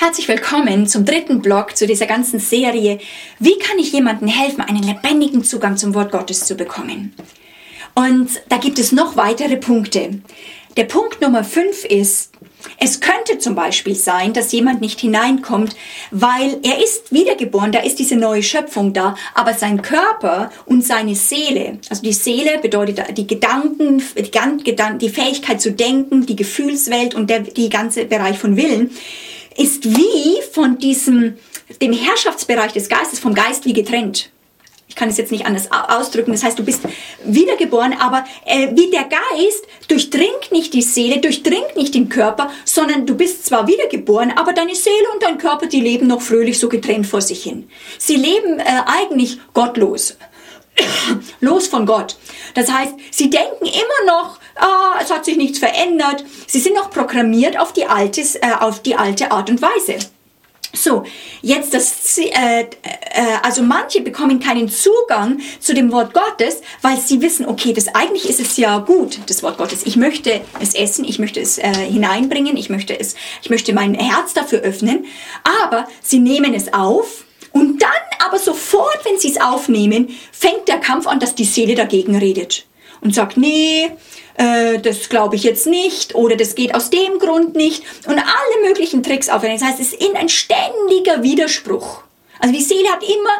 Herzlich willkommen zum dritten Blog zu dieser ganzen Serie. Wie kann ich jemandem helfen, einen lebendigen Zugang zum Wort Gottes zu bekommen? Und da gibt es noch weitere Punkte. Der Punkt Nummer fünf ist, es könnte zum Beispiel sein, dass jemand nicht hineinkommt, weil er ist wiedergeboren, da ist diese neue Schöpfung da, aber sein Körper und seine Seele, also die Seele bedeutet die Gedanken, die Fähigkeit zu denken, die Gefühlswelt und der die ganze Bereich von Willen, ist wie von diesem, dem Herrschaftsbereich des Geistes, vom Geist wie getrennt. Ich kann es jetzt nicht anders ausdrücken. Das heißt, du bist wiedergeboren, aber äh, wie der Geist durchdringt nicht die Seele, durchdringt nicht den Körper, sondern du bist zwar wiedergeboren, aber deine Seele und dein Körper, die leben noch fröhlich so getrennt vor sich hin. Sie leben äh, eigentlich gottlos. Los von Gott. Das heißt, sie denken immer noch, ah, es hat sich nichts verändert. Sie sind noch programmiert auf die, altes, äh, auf die alte Art und Weise. So, jetzt das, äh, äh, also manche bekommen keinen Zugang zu dem Wort Gottes, weil sie wissen, okay, das eigentlich ist es ja gut, das Wort Gottes. Ich möchte es essen, ich möchte es äh, hineinbringen, ich möchte es, ich möchte mein Herz dafür öffnen, aber sie nehmen es auf und dann aber sofort, wenn sie es aufnehmen, fängt der Kampf an, dass die Seele dagegen redet und sagt, nee, äh, das glaube ich jetzt nicht oder das geht aus dem Grund nicht und alle möglichen Tricks aufwenden. Das heißt, es ist ein ständiger Widerspruch. Also die Seele hat immer,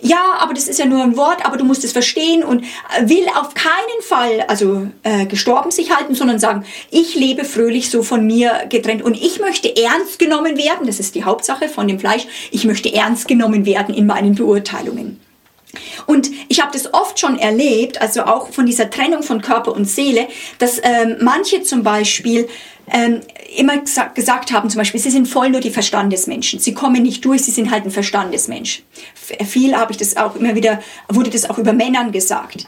ja, aber das ist ja nur ein Wort, aber du musst es verstehen und will auf keinen Fall, also äh, gestorben sich halten, sondern sagen, ich lebe fröhlich so von mir getrennt und ich möchte ernst genommen werden, das ist die Hauptsache von dem Fleisch, ich möchte ernst genommen werden in meinen Beurteilungen. Und ich habe das oft schon erlebt, also auch von dieser Trennung von Körper und Seele, dass ähm, manche zum Beispiel ähm, immer gesagt, haben, zum Beispiel, sie sind voll nur die Verstandesmenschen. Sie kommen nicht durch, sie sind halt ein Verstandesmensch. Viel habe ich das auch immer wieder, wurde das auch über Männern gesagt.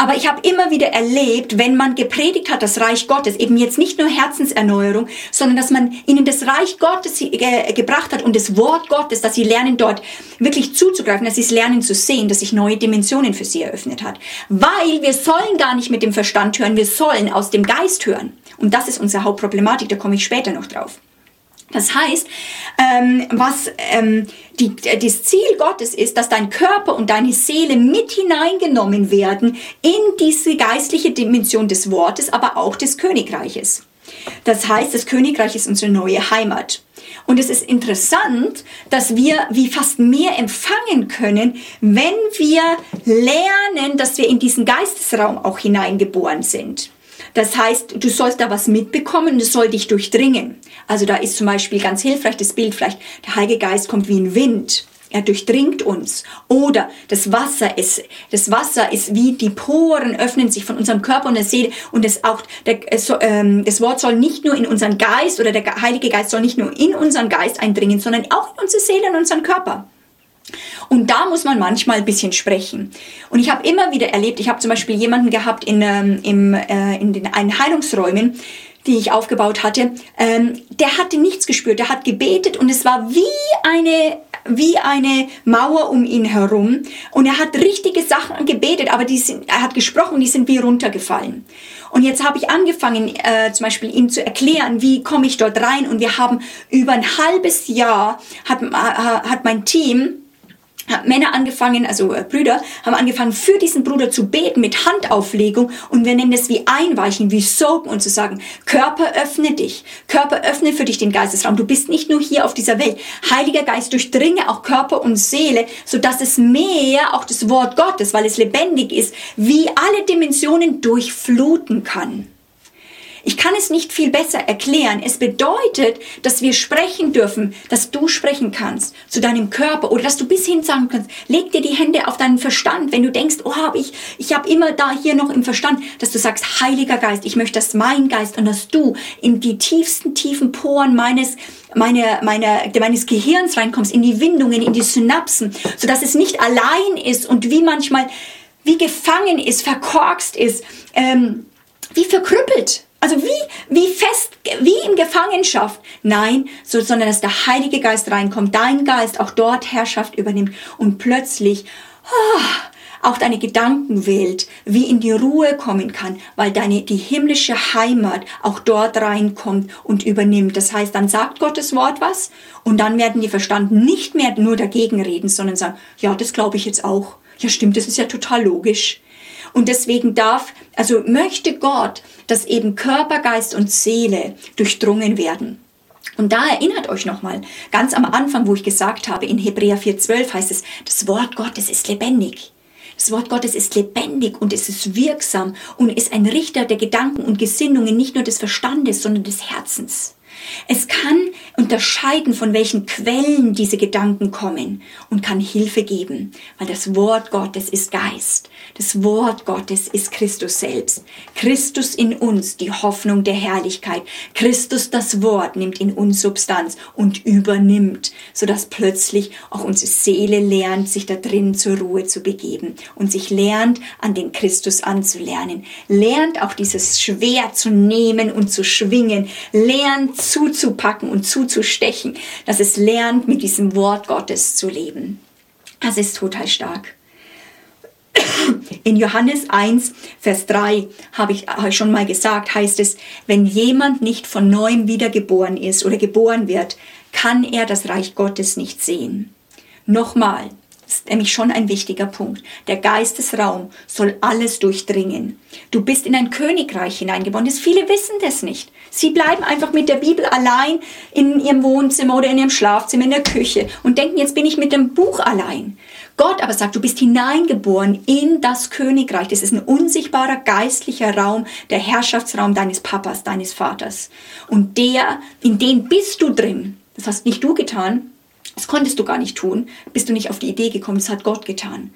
Aber ich habe immer wieder erlebt, wenn man gepredigt hat, das Reich Gottes, eben jetzt nicht nur Herzenserneuerung, sondern dass man ihnen das Reich Gottes gebracht hat und das Wort Gottes, dass sie lernen dort wirklich zuzugreifen, dass sie es lernen zu sehen, dass sich neue Dimensionen für sie eröffnet hat. Weil wir sollen gar nicht mit dem Verstand hören, wir sollen aus dem Geist hören. Und das ist unsere Hauptproblematik, da komme ich später noch drauf. Das heißt, ähm, was ähm, die, das Ziel Gottes ist, dass dein Körper und deine Seele mit hineingenommen werden in diese geistliche Dimension des Wortes, aber auch des Königreiches. Das heißt, das Königreich ist unsere neue Heimat. Und es ist interessant, dass wir wie fast mehr empfangen können, wenn wir lernen, dass wir in diesen Geistesraum auch hineingeboren sind. Das heißt, du sollst da was mitbekommen es soll dich durchdringen. Also da ist zum Beispiel ganz hilfreich das Bild vielleicht, der Heilige Geist kommt wie ein Wind. Er durchdringt uns. Oder das Wasser ist, das Wasser ist wie die Poren öffnen sich von unserem Körper und der Seele und das auch, der, ähm, das Wort soll nicht nur in unseren Geist oder der Heilige Geist soll nicht nur in unseren Geist eindringen, sondern auch in unsere Seele und unseren Körper. Und da muss man manchmal ein bisschen sprechen. Und ich habe immer wieder erlebt, ich habe zum Beispiel jemanden gehabt in, ähm, im, äh, in den einen Heilungsräumen, die ich aufgebaut hatte, ähm, der hatte nichts gespürt, der hat gebetet und es war wie eine wie eine Mauer um ihn herum und er hat richtige Sachen gebetet, aber die sind, er hat gesprochen, die sind wie runtergefallen. Und jetzt habe ich angefangen, äh, zum Beispiel ihm zu erklären, wie komme ich dort rein und wir haben über ein halbes Jahr hat, äh, hat mein Team Männer angefangen, also äh, Brüder, haben angefangen für diesen Bruder zu beten mit Handauflegung und wir nennen das wie Einweichen, wie Soapen und zu sagen, Körper öffne dich, Körper öffne für dich den Geistesraum. Du bist nicht nur hier auf dieser Welt. Heiliger Geist durchdringe auch Körper und Seele, so dass es mehr auch das Wort Gottes, weil es lebendig ist, wie alle Dimensionen durchfluten kann. Ich kann es nicht viel besser erklären. Es bedeutet, dass wir sprechen dürfen, dass du sprechen kannst zu deinem Körper oder dass du bis hin sagen kannst, leg dir die Hände auf deinen Verstand, wenn du denkst, oh, hab ich, ich habe immer da hier noch im Verstand, dass du sagst, Heiliger Geist, ich möchte, dass mein Geist und dass du in die tiefsten, tiefen Poren meines meine, meine, meines Gehirns reinkommst, in die Windungen, in die Synapsen, so dass es nicht allein ist und wie manchmal wie gefangen ist, verkorkst ist, ähm, wie verkrüppelt. Also wie, wie fest, wie in Gefangenschaft. Nein, so, sondern dass der Heilige Geist reinkommt, dein Geist auch dort Herrschaft übernimmt und plötzlich oh, auch deine Gedankenwelt wie in die Ruhe kommen kann, weil deine, die himmlische Heimat auch dort reinkommt und übernimmt. Das heißt, dann sagt Gottes Wort was und dann werden die Verstand nicht mehr nur dagegen reden, sondern sagen, ja, das glaube ich jetzt auch. Ja, stimmt, das ist ja total logisch. Und deswegen darf, also möchte Gott, dass eben Körper, Geist und Seele durchdrungen werden. Und da erinnert euch nochmal, ganz am Anfang, wo ich gesagt habe, in Hebräer 4.12 heißt es, das Wort Gottes ist lebendig. Das Wort Gottes ist lebendig und es ist wirksam und ist ein Richter der Gedanken und Gesinnungen nicht nur des Verstandes, sondern des Herzens. Es kann unterscheiden, von welchen Quellen diese Gedanken kommen und kann Hilfe geben, weil das Wort Gottes ist Geist. Das Wort Gottes ist Christus selbst. Christus in uns, die Hoffnung der Herrlichkeit. Christus, das Wort, nimmt in uns Substanz und übernimmt, sodass plötzlich auch unsere Seele lernt, sich da drin zur Ruhe zu begeben und sich lernt, an den Christus anzulernen. Lernt auch dieses Schwert zu nehmen und zu schwingen. Lernt zuzupacken und zuzustechen, dass es lernt, mit diesem Wort Gottes zu leben. Das ist total stark. In Johannes 1, Vers 3 habe ich, schon mal gesagt, heißt es, wenn jemand nicht von neuem wiedergeboren ist oder geboren wird, kann er das Reich Gottes nicht sehen. Nochmal, ist nämlich schon ein wichtiger Punkt. Der Geistesraum soll alles durchdringen. Du bist in ein Königreich hineingeboren. Viele wissen das nicht. Sie bleiben einfach mit der Bibel allein in ihrem Wohnzimmer oder in ihrem Schlafzimmer, in der Küche und denken, jetzt bin ich mit dem Buch allein. Gott aber sagt, du bist hineingeboren in das Königreich. Das ist ein unsichtbarer geistlicher Raum, der Herrschaftsraum deines Papas, deines Vaters. Und der, in dem bist du drin. Das hast nicht du getan, das konntest du gar nicht tun, bist du nicht auf die Idee gekommen, das hat Gott getan.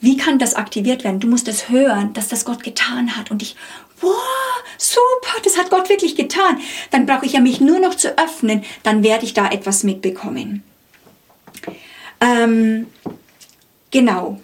Wie kann das aktiviert werden? Du musst das hören, dass das Gott getan hat und ich, wow, super, das hat Gott wirklich getan. Dann brauche ich ja mich nur noch zu öffnen, dann werde ich da etwas mitbekommen. Ähm, genau.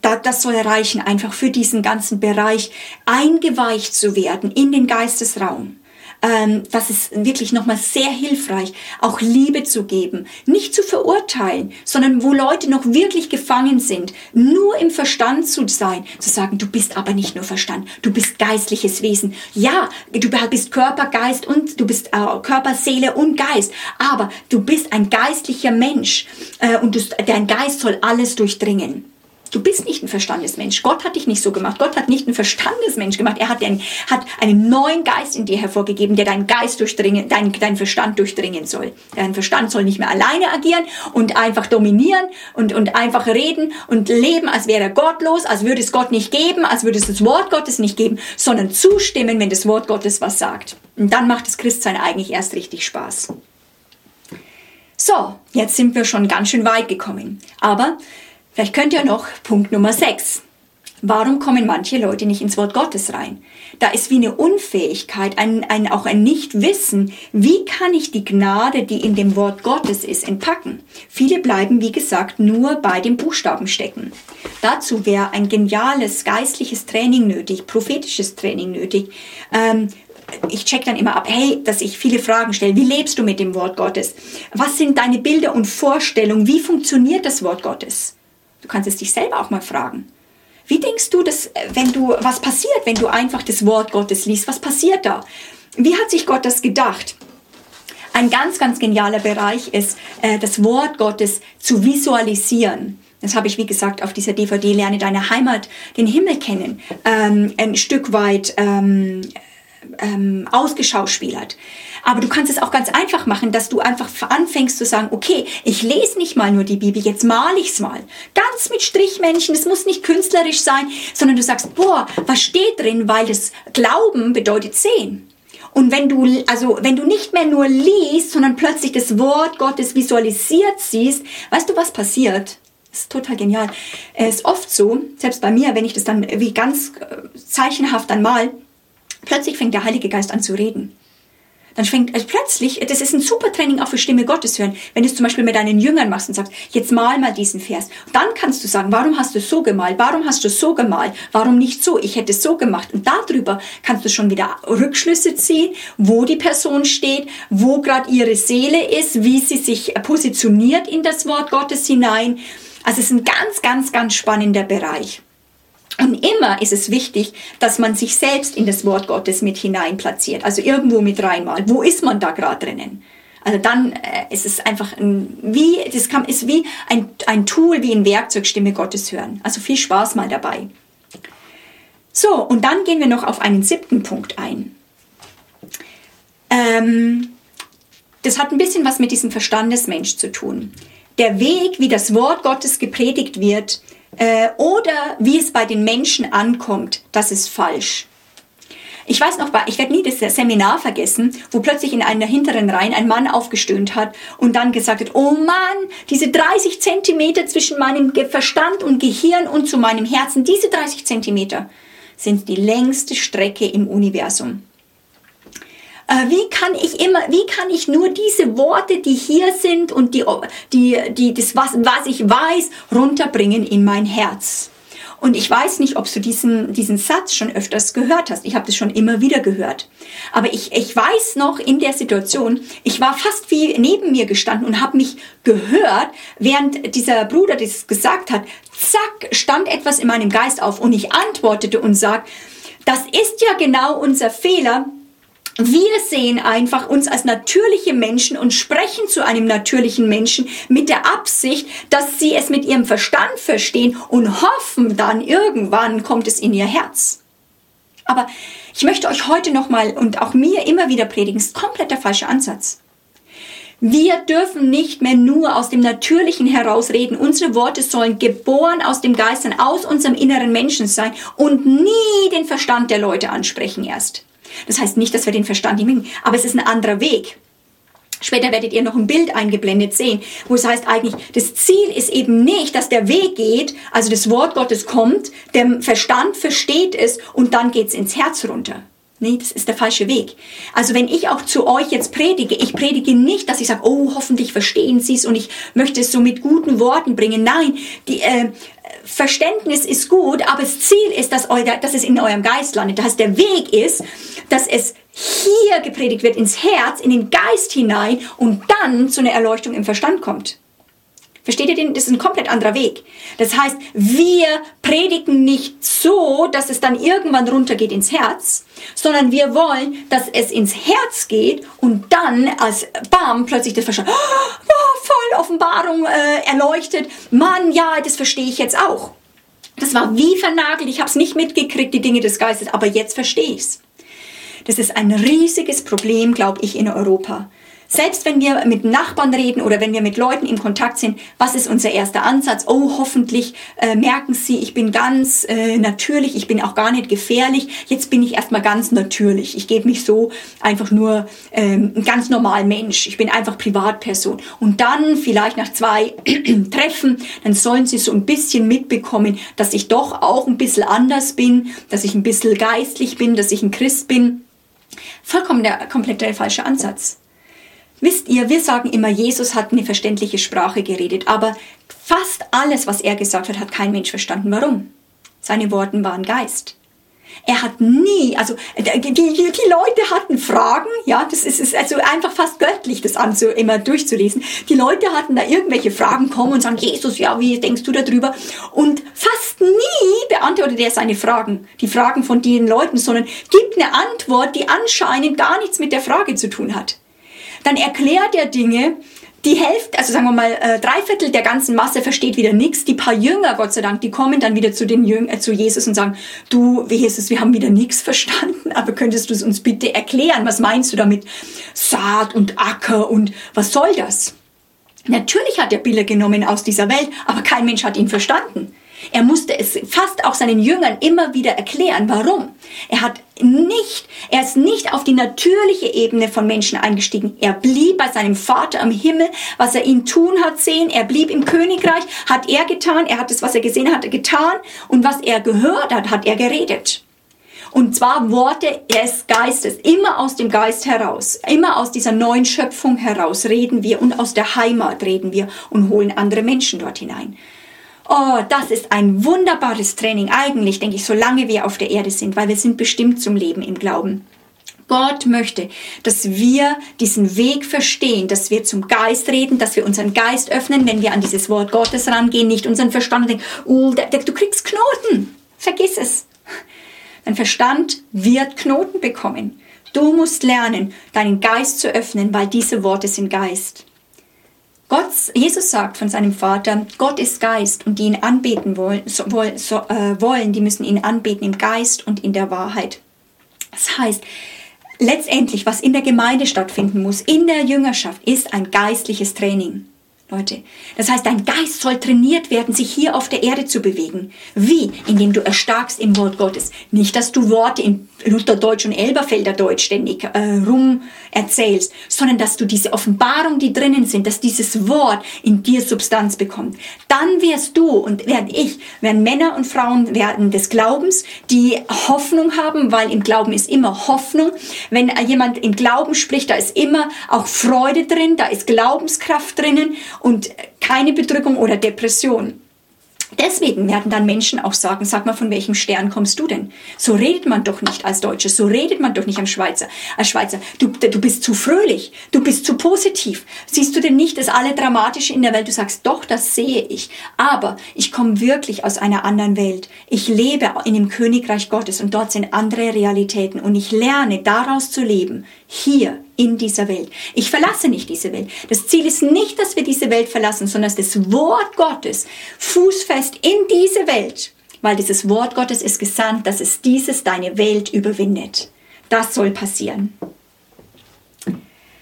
Da, das soll reichen, einfach für diesen ganzen Bereich eingeweicht zu werden in den Geistesraum ähm, das ist wirklich nochmal sehr hilfreich, auch Liebe zu geben, nicht zu verurteilen, sondern wo Leute noch wirklich gefangen sind, nur im Verstand zu sein, zu sagen, du bist aber nicht nur Verstand, du bist geistliches Wesen. Ja, du bist Körper, Geist und du bist äh, Körper, Seele und Geist, aber du bist ein geistlicher Mensch äh, und du, dein Geist soll alles durchdringen. Du bist nicht ein Verstandesmensch. Gott hat dich nicht so gemacht. Gott hat nicht einen Verstandesmensch gemacht. Er hat einen, hat einen neuen Geist in dir hervorgegeben, der deinen Geist durchdringen, deinen, deinen Verstand durchdringen soll. Dein Verstand soll nicht mehr alleine agieren und einfach dominieren und, und einfach reden und leben, als wäre er gottlos, als würde es Gott nicht geben, als würde es das Wort Gottes nicht geben, sondern zustimmen, wenn das Wort Gottes was sagt. Und dann macht das Christsein eigentlich erst richtig Spaß. So, jetzt sind wir schon ganz schön weit gekommen. Aber Vielleicht könnt ihr noch Punkt Nummer 6. Warum kommen manche Leute nicht ins Wort Gottes rein? Da ist wie eine Unfähigkeit, ein, ein, auch ein Nichtwissen. Wie kann ich die Gnade, die in dem Wort Gottes ist, entpacken? Viele bleiben, wie gesagt, nur bei den Buchstaben stecken. Dazu wäre ein geniales geistliches Training nötig, prophetisches Training nötig. Ähm, ich check dann immer ab, hey, dass ich viele Fragen stelle. Wie lebst du mit dem Wort Gottes? Was sind deine Bilder und Vorstellungen? Wie funktioniert das Wort Gottes? Du kannst es dich selber auch mal fragen. Wie denkst du, dass, wenn du, was passiert, wenn du einfach das Wort Gottes liest? Was passiert da? Wie hat sich Gott das gedacht? Ein ganz, ganz genialer Bereich ist, äh, das Wort Gottes zu visualisieren. Das habe ich, wie gesagt, auf dieser DVD Lerne deine Heimat, den Himmel kennen, ähm, ein Stück weit ähm, ähm, ausgeschauspielert. Aber du kannst es auch ganz einfach machen, dass du einfach anfängst zu sagen, okay, ich lese nicht mal nur die Bibel, jetzt male ich's mal. Ganz mit Strichmännchen, es muss nicht künstlerisch sein, sondern du sagst, boah, was steht drin, weil das Glauben bedeutet sehen. Und wenn du, also, wenn du nicht mehr nur liest, sondern plötzlich das Wort Gottes visualisiert siehst, weißt du, was passiert? Das ist total genial. Es ist oft so, selbst bei mir, wenn ich das dann wie ganz äh, zeichenhaft dann mal, plötzlich fängt der Heilige Geist an zu reden. Dann fängt also plötzlich, das ist ein super Training auch für Stimme Gottes hören, wenn du es zum Beispiel mit deinen Jüngern machst und sagst, jetzt mal mal diesen Vers. dann kannst du sagen, warum hast du so gemalt? Warum hast du so gemalt? Warum nicht so? Ich hätte es so gemacht. Und darüber kannst du schon wieder Rückschlüsse ziehen, wo die Person steht, wo gerade ihre Seele ist, wie sie sich positioniert in das Wort Gottes hinein. Also es ist ein ganz, ganz, ganz spannender Bereich. Und immer ist es wichtig, dass man sich selbst in das Wort Gottes mit hinein platziert, also irgendwo mit reinmalt. Wo ist man da gerade drinnen? Also dann äh, ist es einfach ein, wie, das kann, ist wie ein, ein Tool, wie ein Werkzeug Stimme Gottes hören. Also viel Spaß mal dabei. So, und dann gehen wir noch auf einen siebten Punkt ein. Ähm, das hat ein bisschen was mit diesem Verstandesmensch zu tun. Der Weg, wie das Wort Gottes gepredigt wird äh, oder wie es bei den Menschen ankommt, das ist falsch. Ich weiß noch, ich werde nie das Seminar vergessen, wo plötzlich in einer hinteren Reihe ein Mann aufgestöhnt hat und dann gesagt hat, oh Mann, diese 30 Zentimeter zwischen meinem Verstand und Gehirn und zu meinem Herzen, diese 30 Zentimeter sind die längste Strecke im Universum. Äh, wie kann ich immer, wie kann ich nur diese Worte, die hier sind und die, die, die, das, was, was ich weiß, runterbringen in mein Herz? Und ich weiß nicht, ob du diesen, diesen Satz schon öfters gehört hast. Ich habe das schon immer wieder gehört. Aber ich, ich weiß noch in der Situation, ich war fast wie neben mir gestanden und habe mich gehört, während dieser Bruder das gesagt hat. Zack, stand etwas in meinem Geist auf und ich antwortete und sag, das ist ja genau unser Fehler, wir sehen einfach uns als natürliche Menschen und sprechen zu einem natürlichen Menschen mit der Absicht, dass sie es mit ihrem Verstand verstehen und hoffen dann irgendwann kommt es in ihr Herz. Aber ich möchte euch heute nochmal und auch mir immer wieder predigen, ist komplett der falsche Ansatz. Wir dürfen nicht mehr nur aus dem Natürlichen herausreden. Unsere Worte sollen geboren aus dem Geist aus unserem inneren Menschen sein und nie den Verstand der Leute ansprechen erst. Das heißt nicht, dass wir den Verstand nicht mögen, aber es ist ein anderer Weg. Später werdet ihr noch ein Bild eingeblendet sehen, wo es heißt eigentlich, das Ziel ist eben nicht, dass der Weg geht, also das Wort Gottes kommt, der Verstand versteht es und dann geht's ins Herz runter. Nee, das ist der falsche Weg. Also wenn ich auch zu euch jetzt predige, ich predige nicht, dass ich sage, oh, hoffentlich verstehen Sie es und ich möchte es so mit guten Worten bringen. Nein, die, äh, Verständnis ist gut, aber das Ziel ist, dass, eu, dass es in eurem Geist landet. Das heißt, der Weg ist, dass es hier gepredigt wird, ins Herz, in den Geist hinein und dann zu einer Erleuchtung im Verstand kommt. Versteht ihr den? Das ist ein komplett anderer Weg. Das heißt, wir predigen nicht so, dass es dann irgendwann runtergeht ins Herz, sondern wir wollen, dass es ins Herz geht und dann als Bam plötzlich das Verstand, oh, voll Offenbarung äh, erleuchtet. Mann, ja, das verstehe ich jetzt auch. Das war wie vernagelt, ich habe es nicht mitgekriegt, die Dinge des Geistes, aber jetzt verstehe ich es. Das ist ein riesiges Problem, glaube ich, in Europa. Selbst wenn wir mit Nachbarn reden oder wenn wir mit Leuten in Kontakt sind, was ist unser erster Ansatz? Oh, hoffentlich äh, merken Sie, ich bin ganz äh, natürlich, ich bin auch gar nicht gefährlich. Jetzt bin ich erstmal ganz natürlich. Ich gebe mich so einfach nur ähm, ein ganz normal Mensch. Ich bin einfach Privatperson. Und dann vielleicht nach zwei Treffen, dann sollen Sie so ein bisschen mitbekommen, dass ich doch auch ein bisschen anders bin, dass ich ein bisschen geistlich bin, dass ich ein Christ bin. Vollkommen der komplett der falsche Ansatz. Wisst ihr, wir sagen immer, Jesus hat eine verständliche Sprache geredet, aber fast alles, was er gesagt hat, hat kein Mensch verstanden. Warum? Seine Worte waren Geist. Er hat nie, also die, die, die Leute hatten Fragen, ja, das ist, ist also einfach fast göttlich, das anzu, immer durchzulesen. Die Leute hatten da irgendwelche Fragen kommen und sagen, Jesus, ja, wie denkst du darüber? Und fast nie beantwortet er seine Fragen, die Fragen von den Leuten, sondern gibt eine Antwort, die anscheinend gar nichts mit der Frage zu tun hat dann erklärt er Dinge, die Hälfte, also sagen wir mal, äh, drei Viertel der ganzen Masse versteht wieder nichts. Die paar Jünger, Gott sei Dank, die kommen dann wieder zu den Jüng äh, zu Jesus und sagen, du, Jesus, wir haben wieder nichts verstanden, aber könntest du es uns bitte erklären? Was meinst du damit? Saat und Acker und was soll das? Natürlich hat er Bilder genommen aus dieser Welt, aber kein Mensch hat ihn verstanden. Er musste es fast auch seinen Jüngern immer wieder erklären. Warum? Er hat nicht, er ist nicht auf die natürliche Ebene von Menschen eingestiegen. Er blieb bei seinem Vater am Himmel, was er ihn tun hat sehen. Er blieb im Königreich, hat er getan. Er hat das, was er gesehen hat, getan. Und was er gehört hat, hat er geredet. Und zwar Worte des Geistes, immer aus dem Geist heraus, immer aus dieser neuen Schöpfung heraus reden wir und aus der Heimat reden wir und holen andere Menschen dort hinein. Oh, das ist ein wunderbares Training. Eigentlich denke ich, solange wir auf der Erde sind, weil wir sind bestimmt zum Leben im Glauben. Gott möchte, dass wir diesen Weg verstehen, dass wir zum Geist reden, dass wir unseren Geist öffnen, wenn wir an dieses Wort Gottes rangehen, nicht unseren Verstand denken, oh, du kriegst Knoten. Vergiss es. Dein Verstand wird Knoten bekommen. Du musst lernen, deinen Geist zu öffnen, weil diese Worte sind Geist. Gott, Jesus sagt von seinem Vater, Gott ist Geist und die ihn anbeten wollen, so, so, äh, wollen, die müssen ihn anbeten im Geist und in der Wahrheit. Das heißt, letztendlich, was in der Gemeinde stattfinden muss, in der Jüngerschaft, ist ein geistliches Training. Leute. Das heißt, dein Geist soll trainiert werden, sich hier auf der Erde zu bewegen. Wie? Indem du erstarkst im Wort Gottes. Nicht, dass du Worte in Lutherdeutsch und Elberfelderdeutsch ständig äh, rum erzählst, sondern dass du diese Offenbarung, die drinnen sind, dass dieses Wort in dir Substanz bekommt. Dann wirst du und werde ich, werden Männer und Frauen werden des Glaubens, die Hoffnung haben, weil im Glauben ist immer Hoffnung. Wenn jemand im Glauben spricht, da ist immer auch Freude drin, da ist Glaubenskraft drinnen und keine Bedrückung oder Depression. Deswegen werden dann Menschen auch sagen, sag mal, von welchem Stern kommst du denn? So redet man doch nicht als Deutsche, so redet man doch nicht am Schweizer, als Schweizer. Du, du bist zu fröhlich, du bist zu positiv. Siehst du denn nicht das alle Dramatische in der Welt? Du sagst, doch, das sehe ich. Aber ich komme wirklich aus einer anderen Welt. Ich lebe in dem Königreich Gottes und dort sind andere Realitäten und ich lerne daraus zu leben. Hier in dieser Welt. Ich verlasse nicht diese Welt. Das Ziel ist nicht, dass wir diese Welt verlassen, sondern dass das Wort Gottes fußfest in diese Welt, weil dieses Wort Gottes ist gesandt, dass es dieses deine Welt überwindet. Das soll passieren.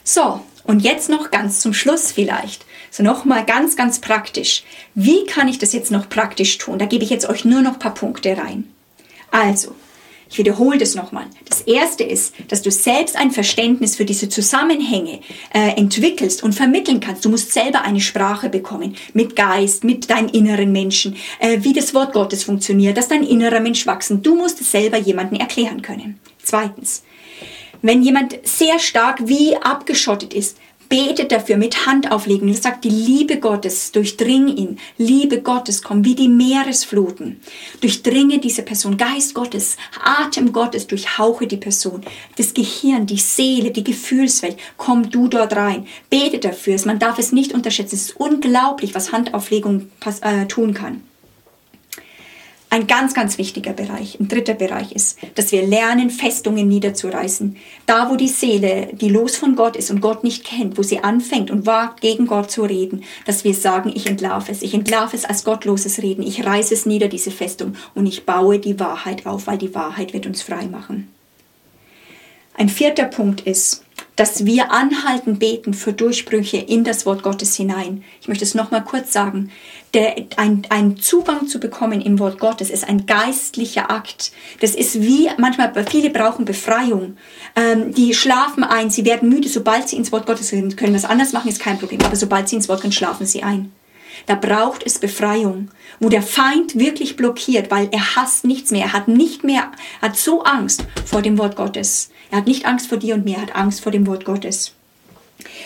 So, und jetzt noch ganz zum Schluss vielleicht. So nochmal ganz, ganz praktisch. Wie kann ich das jetzt noch praktisch tun? Da gebe ich jetzt euch nur noch ein paar Punkte rein. Also, ich wiederhole das nochmal. Das erste ist, dass du selbst ein Verständnis für diese Zusammenhänge äh, entwickelst und vermitteln kannst. Du musst selber eine Sprache bekommen mit Geist, mit deinem inneren Menschen, äh, wie das Wort Gottes funktioniert, dass dein innerer Mensch wachsen. Du musst es selber jemandem erklären können. Zweitens, wenn jemand sehr stark wie abgeschottet ist, betet dafür mit Hand auflegen. Er sagt, die Liebe Gottes, durchdring ihn. Liebe Gottes, komm wie die Meeresfluten. Durchdringe diese Person. Geist Gottes, Atem Gottes, durchhauche die Person. Das Gehirn, die Seele, die Gefühlswelt, komm du dort rein. Bete dafür. Man darf es nicht unterschätzen. Es ist unglaublich, was Handauflegung äh, tun kann. Ein ganz, ganz wichtiger Bereich, ein dritter Bereich ist, dass wir lernen, Festungen niederzureißen. Da, wo die Seele, die los von Gott ist und Gott nicht kennt, wo sie anfängt und wagt, gegen Gott zu reden, dass wir sagen, ich entlarve es. Ich entlarve es als gottloses Reden. Ich reiße es nieder, diese Festung, und ich baue die Wahrheit auf, weil die Wahrheit wird uns frei machen. Ein vierter Punkt ist, dass wir anhalten beten für Durchbrüche in das Wort Gottes hinein. Ich möchte es nochmal kurz sagen. Der, ein, ein Zugang zu bekommen im Wort Gottes ist ein geistlicher Akt. Das ist wie, manchmal, viele brauchen Befreiung. Ähm, die schlafen ein, sie werden müde, sobald sie ins Wort Gottes reden können. Was anders machen ist kein Problem, aber sobald sie ins Wort können, schlafen sie ein. Da braucht es Befreiung, wo der Feind wirklich blockiert, weil er hasst nichts mehr. Er hat nicht mehr, hat so Angst vor dem Wort Gottes. Er hat nicht Angst vor dir und mir, er hat Angst vor dem Wort Gottes.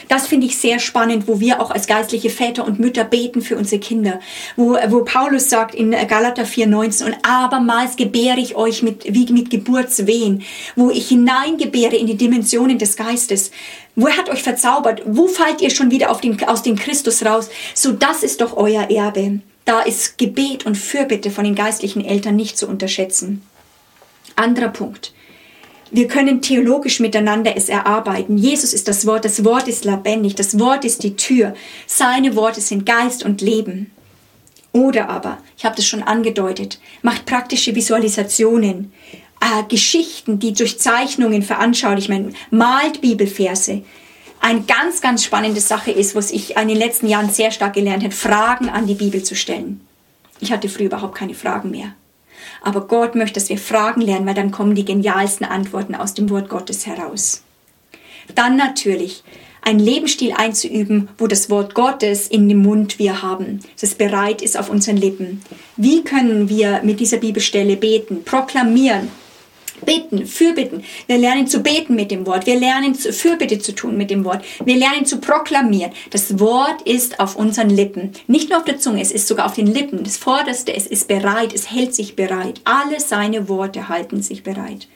Das finde ich sehr spannend, wo wir auch als geistliche Väter und Mütter beten für unsere Kinder. Wo, wo Paulus sagt in Galater 4,19, und abermals gebäre ich euch mit, wie mit Geburtswehen, wo ich hineingebäre in die Dimensionen des Geistes. Wo hat euch verzaubert? Wo fallt ihr schon wieder den, aus dem Christus raus? So, das ist doch euer Erbe. Da ist Gebet und Fürbitte von den geistlichen Eltern nicht zu unterschätzen. Anderer Punkt. Wir können theologisch miteinander es erarbeiten. Jesus ist das Wort, das Wort ist lebendig, das Wort ist die Tür. Seine Worte sind Geist und Leben. Oder aber, ich habe das schon angedeutet, macht praktische Visualisationen, äh, Geschichten, die durch Zeichnungen veranschaulicht werden, malt Bibelverse. Eine ganz, ganz spannende Sache ist, was ich in den letzten Jahren sehr stark gelernt habe, Fragen an die Bibel zu stellen. Ich hatte früher überhaupt keine Fragen mehr. Aber Gott möchte, dass wir Fragen lernen, weil dann kommen die genialsten Antworten aus dem Wort Gottes heraus. Dann natürlich einen Lebensstil einzuüben, wo das Wort Gottes in dem Mund wir haben, dass es bereit ist auf unseren Lippen. Wie können wir mit dieser Bibelstelle beten, proklamieren, Bitten, Fürbitten. Wir lernen zu beten mit dem Wort. Wir lernen Fürbitte zu tun mit dem Wort. Wir lernen zu proklamieren. Das Wort ist auf unseren Lippen. Nicht nur auf der Zunge, es ist sogar auf den Lippen. Das Vorderste, es ist bereit, es hält sich bereit. Alle seine Worte halten sich bereit.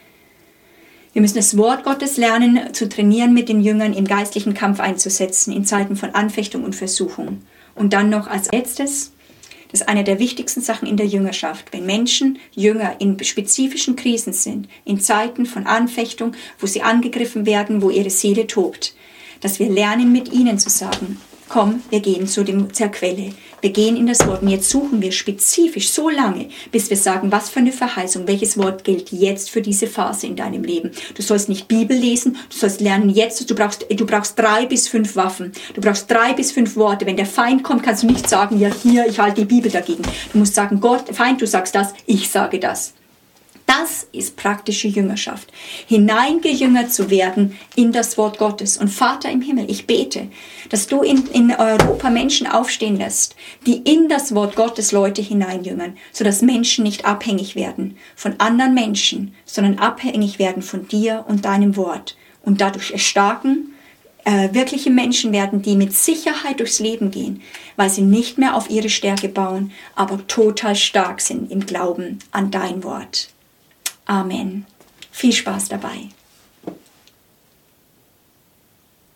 Wir müssen das Wort Gottes lernen, zu trainieren, mit den Jüngern im geistlichen Kampf einzusetzen, in Zeiten von Anfechtung und Versuchung. Und dann noch als letztes, das ist eine der wichtigsten Sachen in der Jüngerschaft. Wenn Menschen, Jünger in spezifischen Krisen sind, in Zeiten von Anfechtung, wo sie angegriffen werden, wo ihre Seele tobt, dass wir lernen, mit ihnen zu sagen, komm, wir gehen zu dem, zur Quelle. Wir gehen in das Wort und jetzt suchen wir spezifisch so lange, bis wir sagen, was für eine Verheißung, welches Wort gilt jetzt für diese Phase in deinem Leben. Du sollst nicht Bibel lesen, du sollst lernen jetzt, du brauchst, du brauchst drei bis fünf Waffen, du brauchst drei bis fünf Worte. Wenn der Feind kommt, kannst du nicht sagen, ja hier, ich halte die Bibel dagegen. Du musst sagen, Gott, Feind, du sagst das, ich sage das. Das ist praktische Jüngerschaft. Hineingejüngert zu werden in das Wort Gottes. Und Vater im Himmel, ich bete, dass du in, in Europa Menschen aufstehen lässt, die in das Wort Gottes Leute hineinjüngern, sodass Menschen nicht abhängig werden von anderen Menschen, sondern abhängig werden von dir und deinem Wort und dadurch erstarken, äh, wirkliche Menschen werden, die mit Sicherheit durchs Leben gehen, weil sie nicht mehr auf ihre Stärke bauen, aber total stark sind im Glauben an dein Wort. Amen. Viel Spaß dabei.